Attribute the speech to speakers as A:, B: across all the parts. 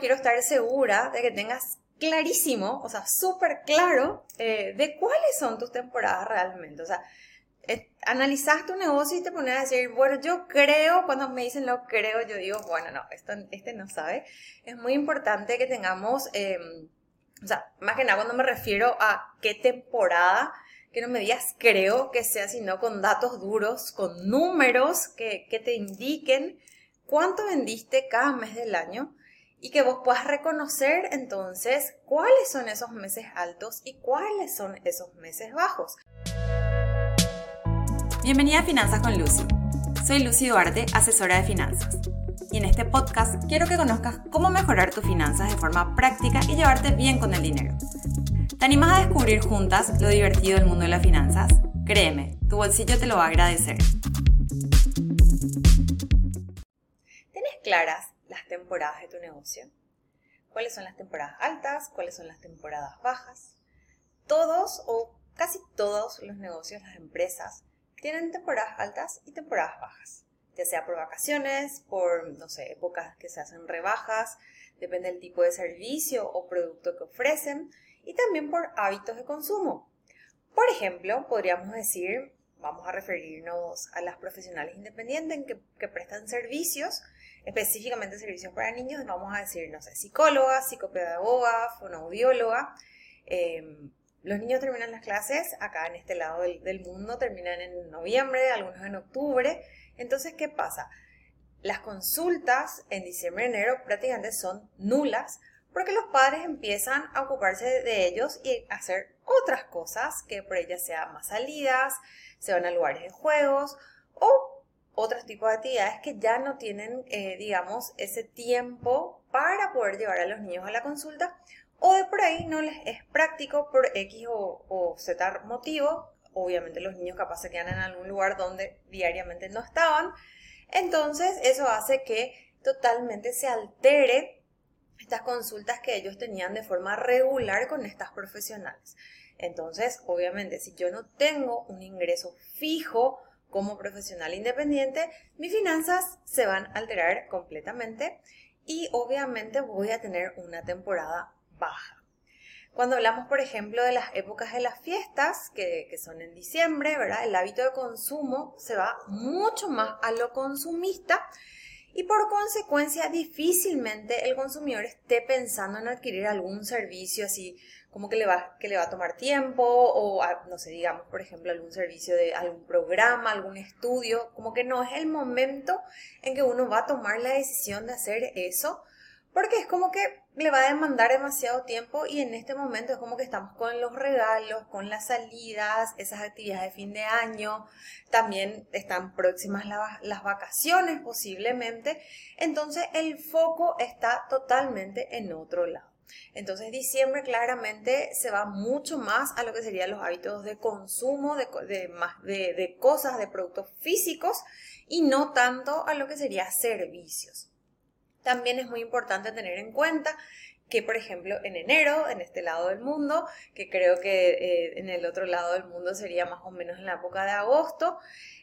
A: quiero estar segura de que tengas clarísimo, o sea, súper claro eh, de cuáles son tus temporadas realmente. O sea, eh, analizas tu negocio y te pones a decir, bueno, yo creo, cuando me dicen lo creo, yo digo, bueno, no, esto, este no sabe. Es muy importante que tengamos, em, o sea, más que nada cuando me refiero a qué temporada, que no me digas creo que sea, sino con datos duros, con números que, que te indiquen cuánto vendiste cada mes del año y que vos puedas reconocer entonces cuáles son esos meses altos y cuáles son esos meses bajos.
B: Bienvenida a Finanzas con Lucy. Soy Lucy Duarte, asesora de finanzas. Y en este podcast quiero que conozcas cómo mejorar tus finanzas de forma práctica y llevarte bien con el dinero. ¿Te animas a descubrir juntas lo divertido del mundo de las finanzas? Créeme, tu bolsillo te lo va a agradecer.
A: ¿Tienes claras temporadas de tu negocio. ¿Cuáles son las temporadas altas? ¿Cuáles son las temporadas bajas? Todos o casi todos los negocios, las empresas, tienen temporadas altas y temporadas bajas. Ya sea por vacaciones, por, no sé, épocas que se hacen rebajas, depende del tipo de servicio o producto que ofrecen, y también por hábitos de consumo. Por ejemplo, podríamos decir, vamos a referirnos a las profesionales independientes que, que prestan servicios específicamente servicios para niños, vamos a decir, no sé, psicóloga, psicopedagoga, fonoaudióloga. Em, los niños terminan las clases acá en este lado del, mundo, terminan en noviembre, algunos en octubre. Entonces, ¿qué pasa? Las consultas en diciembre enero prácticamente son nulas porque los padres empiezan a ocuparse de ellos y hacer otras cosas que por ellas sean más salidas, se van a lugares de juegos o otros tipos de actividades que ya no tienen, eh, digamos, ese tiempo para poder llevar a los niños a la consulta o de por ahí no les es práctico por X o, Z motivo. Obviamente los niños capaz se quedan en algún lugar donde diariamente no estaban. Entonces eso hace que totalmente se altere estas consultas que ellos tenían de forma regular con estas profesionales. Entonces, obviamente, si yo no tengo un ingreso fijo como profesional independiente, mis finanzas se van a alterar completamente y obviamente voy a tener una temporada baja. Cuando hablamos, por ejemplo, de las épocas de las fiestas, que, son en diciembre. El hábito de consumo se va mucho más a lo consumista y por consecuencia difícilmente el consumidor esté pensando en adquirir algún servicio así como que le va, que le va a tomar tiempo o, no sé, digamos, por ejemplo, algún servicio de algún programa, algún estudio, como que no es el momento en que uno va a tomar la decisión de hacer eso, porque es como que le va a demandar demasiado tiempo y en este momento es como que estamos con los regalos, con las salidas, esas actividades de fin de año, también están próximas las vacaciones posiblemente, entonces el foco está totalmente en otro lado. Entonces diciembre claramente se va mucho más a lo que serían los hábitos de consumo de, de, cosas, de productos físicos y no tanto a lo que sería servicios. También es muy importante tener en cuenta que, por ejemplo, en enero, en este lado del mundo, que creo que eh, en el otro lado del mundo sería más o menos en la época de agosto,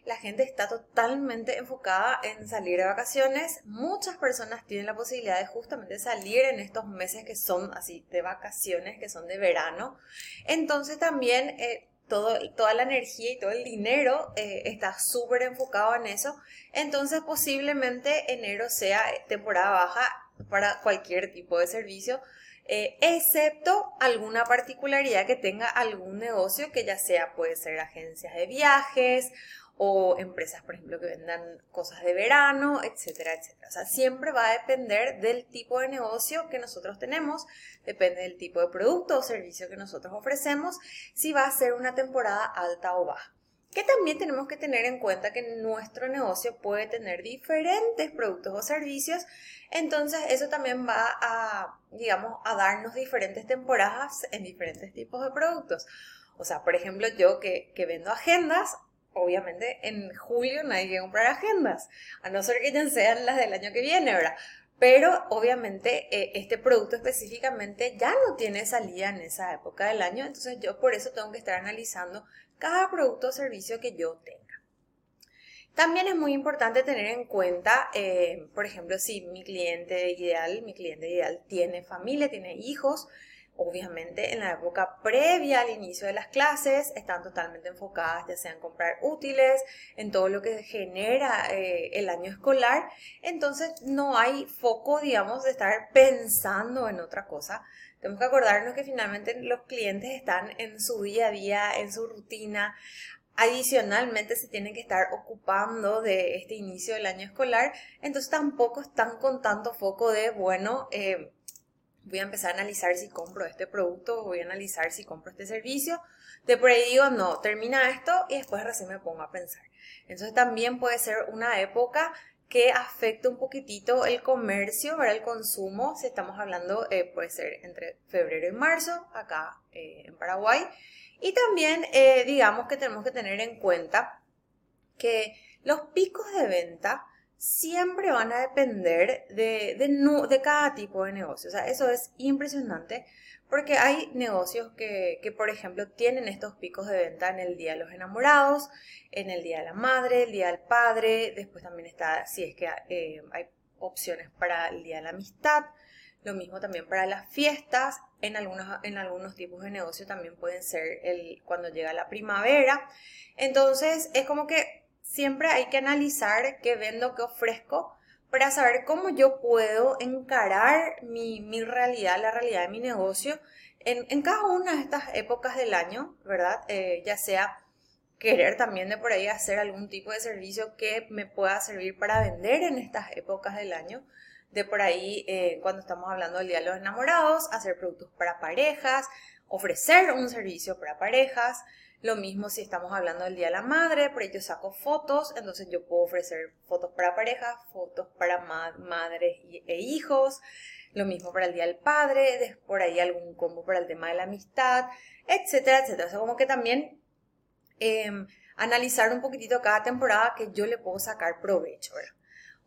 A: la gente está totalmente enfocada en salir de vacaciones. Muchas personas tienen la posibilidad de justamente salir en estos meses que son así de vacaciones, que son de verano. Entonces también... Eh, todo, toda la energía y todo el dinero eh, está súper enfocado en eso. Entonces posiblemente enero sea temporada baja para cualquier tipo de servicio, eh, excepto alguna particularidad que tenga algún negocio que ya sea puede ser agencias de viajes o empresas, por ejemplo, que vendan cosas de verano, etcétera, etcétera. O sea, siempre va a depender del tipo de negocio que nosotros tenemos, depende del tipo de producto o servicio que nosotros ofrecemos, si va a ser una temporada alta o baja que también tenemos que tener en cuenta que nuestro negocio puede tener diferentes productos o servicios, entonces eso también va a, digamos, a darnos diferentes temporadas en diferentes tipos de productos. O sea, por ejemplo, yo que, vendo agendas, obviamente en julio nadie quiere comprar agendas, a no ser que ya sean las del año que viene, ¿verdad? Pero obviamente eh, este producto específicamente ya no tiene salida en esa época del año, entonces yo por eso tengo que estar analizando cada producto o servicio que yo tenga. También es muy importante tener en cuenta, eh, por ejemplo, si mi cliente ideal, mi cliente ideal tiene familia, tiene hijos, obviamente en la época previa al inicio de las clases están totalmente enfocadas ya sea en comprar útiles, en todo lo que genera eh, el año escolar, entonces no hay foco, digamos, de estar pensando en otra cosa. Tenemos que acordarnos que finalmente los clientes están en su día a día, en su rutina. Adicionalmente se tienen que estar ocupando de este inicio del año escolar, entonces tampoco están con tanto foco de, bueno, eh, voy a empezar a analizar si compro este producto, voy a analizar si compro este servicio. De por ahí digo, no, termina esto y después recién me pongo a pensar. Entonces también puede ser una época que afecta un poquitito el comercio, para el consumo, si estamos hablando, eh, puede ser entre febrero y marzo, acá eh, en Paraguay. Y también, eh, digamos que tenemos que tener en cuenta que los picos de venta siempre van a depender de, de, de, cada tipo de negocio. O sea, eso es impresionante porque hay negocios que, que, por ejemplo, tienen estos picos de venta en el Día de los Enamorados, en el Día de la Madre, el Día del Padre, después también está, si es que eh, hay opciones para el Día de la Amistad, lo mismo también para las fiestas, en algunos, en algunos tipos de negocio también pueden ser el, cuando llega la primavera. Entonces, es como que siempre hay que analizar qué vendo, qué ofrezco, para saber cómo yo puedo encarar mi, realidad, la realidad de mi negocio en, cada una de estas épocas del año, ¿verdad? Eh, ya sea querer también de por ahí hacer algún tipo de servicio que me pueda servir para vender en estas épocas del año. De por ahí, eh, cuando estamos hablando del Día de los Enamorados, hacer productos para parejas, ofrecer un servicio para parejas, lo mismo si estamos hablando del Día de la Madre, por ello saco fotos, entonces yo puedo ofrecer fotos para parejas, fotos para madres e hijos, lo mismo para el Día del Padre, por ahí algún combo para el tema de la amistad, etcétera, etcétera. O sea, como que también em, analizar un poquitito cada temporada que yo le puedo sacar provecho.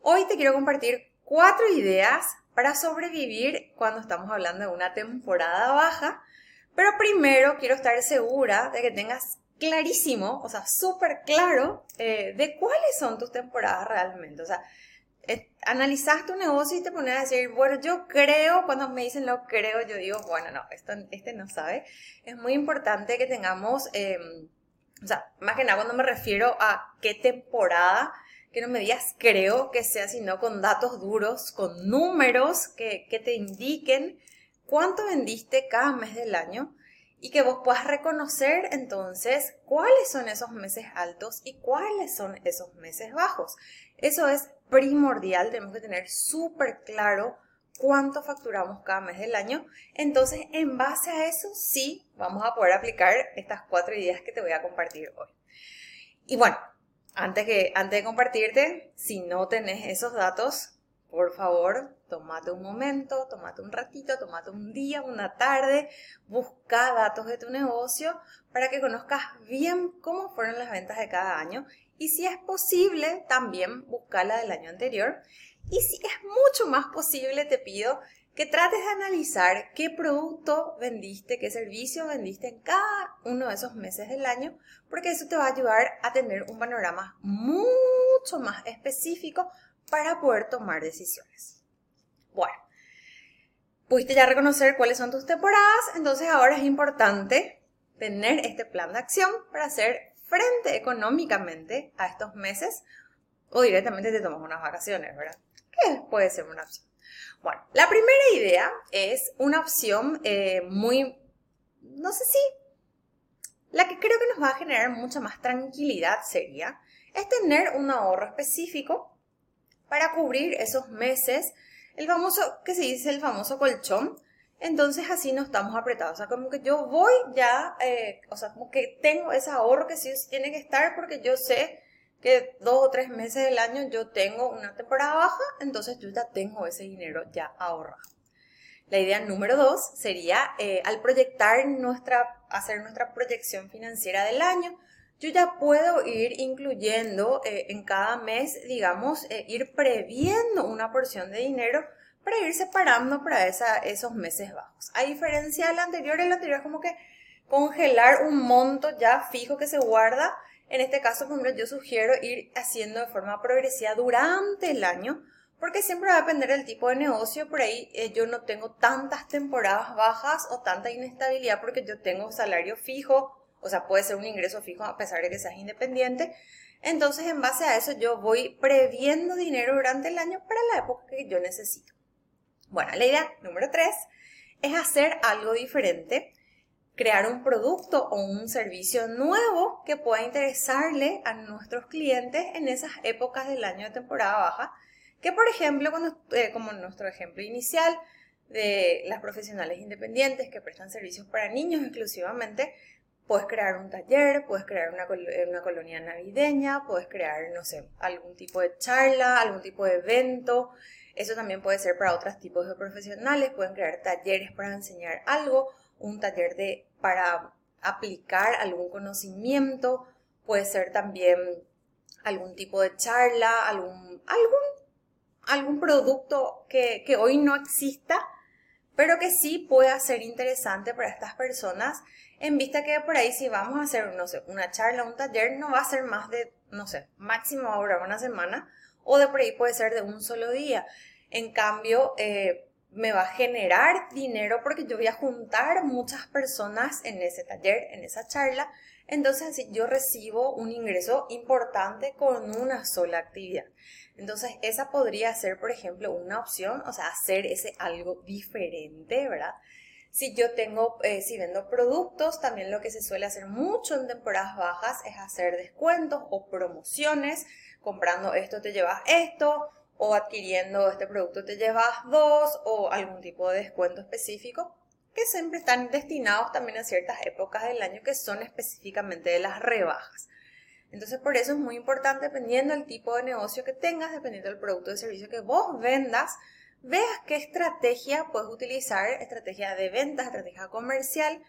A: Hoy te quiero compartir cuatro ideas para sobrevivir cuando estamos hablando de una temporada baja pero primero quiero estar segura de que tengas clarísimo, o sea, súper claro, eh, de cuáles son tus temporadas realmente. O sea, analizas tu negocio y te pones a decir, bueno, yo creo, cuando me dicen lo creo, yo digo, bueno, no, esto, este no sabe. Es muy importante que tengamos, em, o sea, más que nada cuando me refiero a qué temporada, que no me digas creo que sea, sino con datos duros, con números que, que te indiquen cuánto vendiste cada mes del año y que vos puedas reconocer entonces cuáles son esos meses altos y cuáles son esos meses bajos. Eso es primordial, tenemos que tener súper claro cuánto facturamos cada mes del año. Entonces, en base a eso, sí, vamos a poder aplicar estas cuatro ideas que te voy a compartir hoy. Y bueno, antes, que, antes de compartirte, si no tenés esos datos, por favor, tomate un momento, tomate un ratito, tomate un día, una tarde, busca datos de tu negocio para que conozcas bien cómo fueron las ventas de cada año y si es posible, también busca la del año anterior. Y si es mucho más posible, te pido que trates de analizar qué producto vendiste, qué servicio vendiste en cada uno de esos meses del año, porque eso te va a ayudar a tener un panorama mucho más específico para poder tomar decisiones. Bueno, pudiste ya reconocer cuáles son tus temporadas, entonces ahora es importante tener este plan de acción para hacer frente económicamente a estos meses o directamente te tomas unas vacaciones, ¿verdad? Que puede ser una opción. Bueno, la primera idea es una opción eh, muy, no sé si, la que creo que nos va a generar mucha más tranquilidad sería, es tener un ahorro específico para cubrir esos meses, el famoso, que se dice el famoso colchón, entonces así no estamos apretados. O sea, como que yo voy ya, eh, o sea, como que tengo ese ahorro que sí, tiene que estar porque yo sé que dos o tres meses del año yo tengo una temporada baja, entonces yo ya tengo ese dinero ya ahorrado. La idea número dos sería eh, al proyectar nuestra, hacer nuestra proyección financiera del año, yo ya puedo ir incluyendo eh, en cada mes, digamos, eh, ir previendo una porción de dinero para ir separando para esa, esos meses bajos. A diferencia del anterior, el anterior es como que congelar un monto ya fijo que se guarda En este caso, por ejemplo, yo sugiero ir haciendo de forma progresiva durante el año, porque siempre va a depender del tipo de negocio. Por ahí eh, yo no tengo tantas temporadas bajas o tanta inestabilidad porque yo tengo salario fijo, o sea, puede ser un ingreso fijo a pesar de que seas independiente. Entonces, en base a eso, yo voy previendo dinero durante el año para la época que yo necesito. Bueno, la idea número tres es hacer algo diferente, crear un producto o un servicio nuevo que pueda interesarle a nuestros clientes en esas épocas del año de temporada baja, que por ejemplo, eh, como nuestro ejemplo inicial de las profesionales independientes que prestan servicios para niños exclusivamente, puedes crear un taller, puedes crear una, una colonia navideña, puedes crear, no sé, algún tipo de charla, algún tipo de evento, eso también puede ser para otros tipos de profesionales, pueden crear talleres para enseñar algo, un taller de, para aplicar algún conocimiento, puede ser también algún tipo de charla, algún, algún, algún producto que, que hoy no exista, pero que sí pueda ser interesante para estas personas, en vista que por ahí si vamos a hacer, no sé, una charla, un taller, no va a ser más de, no sé, máximo ahora una semana, o de por ahí puede ser de un solo día. En cambio, eh, me va a generar dinero porque yo voy a juntar muchas personas en ese taller, en esa charla. Entonces, así yo recibo un ingreso importante con una sola actividad. Entonces, esa podría ser, por ejemplo, una opción, o sea, hacer ese algo diferente, ¿verdad? Si yo tengo, eh, si vendo productos, también lo que se suele hacer mucho en temporadas bajas es hacer descuentos o promociones comprando esto te llevas esto, o adquiriendo este producto te llevas dos, o algún tipo de descuento específico, que siempre están destinados también a ciertas épocas del año que son específicamente de las rebajas. Entonces, por eso es muy importante, dependiendo del tipo de negocio que tengas, dependiendo del producto o servicio que vos vendas, veas qué estrategia puedes utilizar, estrategia de ventas, estrategia comercial,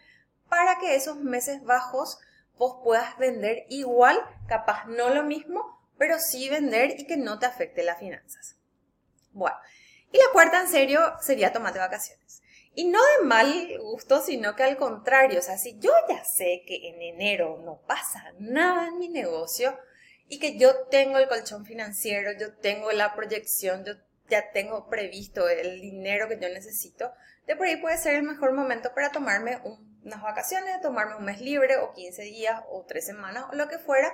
A: para que esos meses bajos vos puedas vender igual, capaz no lo mismo, pero sí vender y que no te afecte las finanzas. Bueno, y la cuarta en serio sería tomate vacaciones. Y no de mal gusto, sino que al contrario, o sea, si yo ya sé que en enero no pasa nada en mi negocio y que yo tengo el colchón financiero, yo tengo la proyección, yo ya tengo previsto el dinero que yo necesito, de por ahí puede ser el mejor momento para tomarme unas vacaciones, tomarme un mes libre o 15 días o 3 semanas o lo que fuera,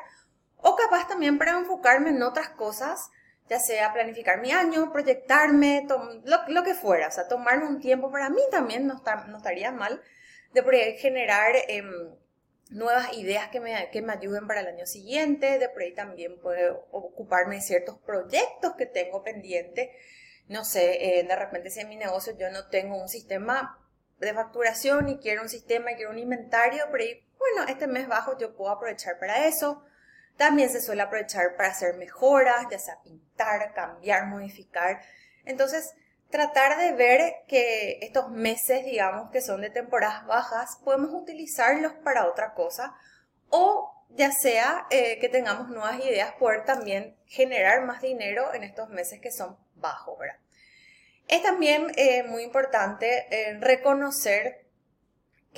A: o capaz también para enfocarme en otras cosas, ya sea planificar mi año, proyectarme, lo, que fuera. O sea, tomarme un tiempo para mí también no, estaría mal de generar em, nuevas ideas que me, que me ayuden para el año siguiente. De por ahí también puedo ocuparme de ciertos proyectos que tengo pendientes. No sé, eh, de repente si en mi negocio yo no tengo un sistema de facturación y quiero un sistema y quiero un inventario, por ahí, bueno, este mes bajo yo puedo aprovechar para eso también se suele aprovechar para hacer mejoras, ya sea pintar, cambiar, modificar. Entonces, tratar de ver que estos meses, digamos, que son de temporadas bajas, podemos utilizarlos para otra cosa o ya sea eh, que tengamos nuevas ideas, poder también generar más dinero en estos meses que son bajos, ¿verdad? Es también eh, muy importante eh, reconocer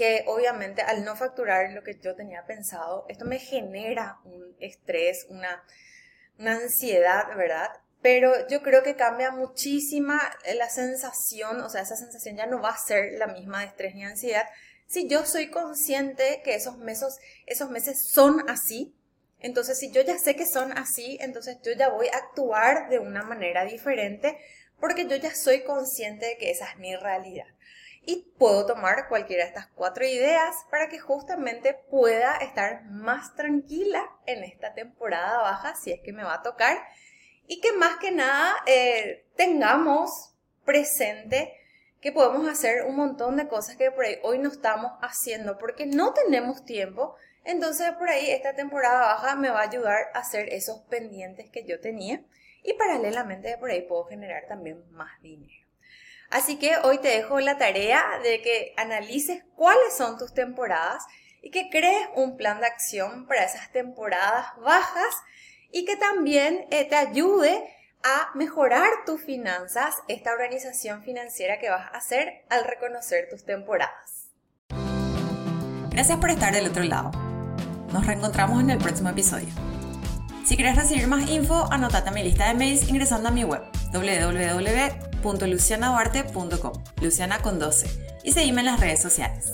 A: que obviamente al no facturar lo que yo tenía pensado, esto me genera un estrés, una, ansiedad, ¿verdad? Pero yo creo que cambia muchísima la sensación, o sea, esa sensación ya no va a ser la misma de estrés ni ansiedad. Si yo soy consciente que esos meses, esos meses son así, entonces si yo ya sé que son así, entonces yo ya voy a actuar de una manera diferente porque yo ya soy consciente de que esa es mi realidad y puedo tomar cualquiera de estas cuatro ideas para que justamente pueda estar más tranquila en esta temporada baja si es que me va a tocar y que más que nada eh, tengamos presente que podemos hacer un montón de cosas que por ahí hoy no estamos haciendo porque no tenemos tiempo. Entonces por ahí esta temporada baja me va a ayudar a hacer esos pendientes que yo tenía y paralelamente por ahí puedo generar también más dinero. Así que hoy te dejo la tarea de que analices cuáles son tus temporadas y que crees un plan de acción para esas temporadas bajas y que también eh, te ayude a mejorar tus finanzas, esta organización financiera que vas a hacer al reconocer tus temporadas.
B: Gracias por estar del otro lado. Nos reencontramos en el próximo episodio. Si quieres recibir más info, anotate a mi lista de mails ingresando a mi web www.lucianaduarte.com, Luciana con 12, y seguime en las redes sociales.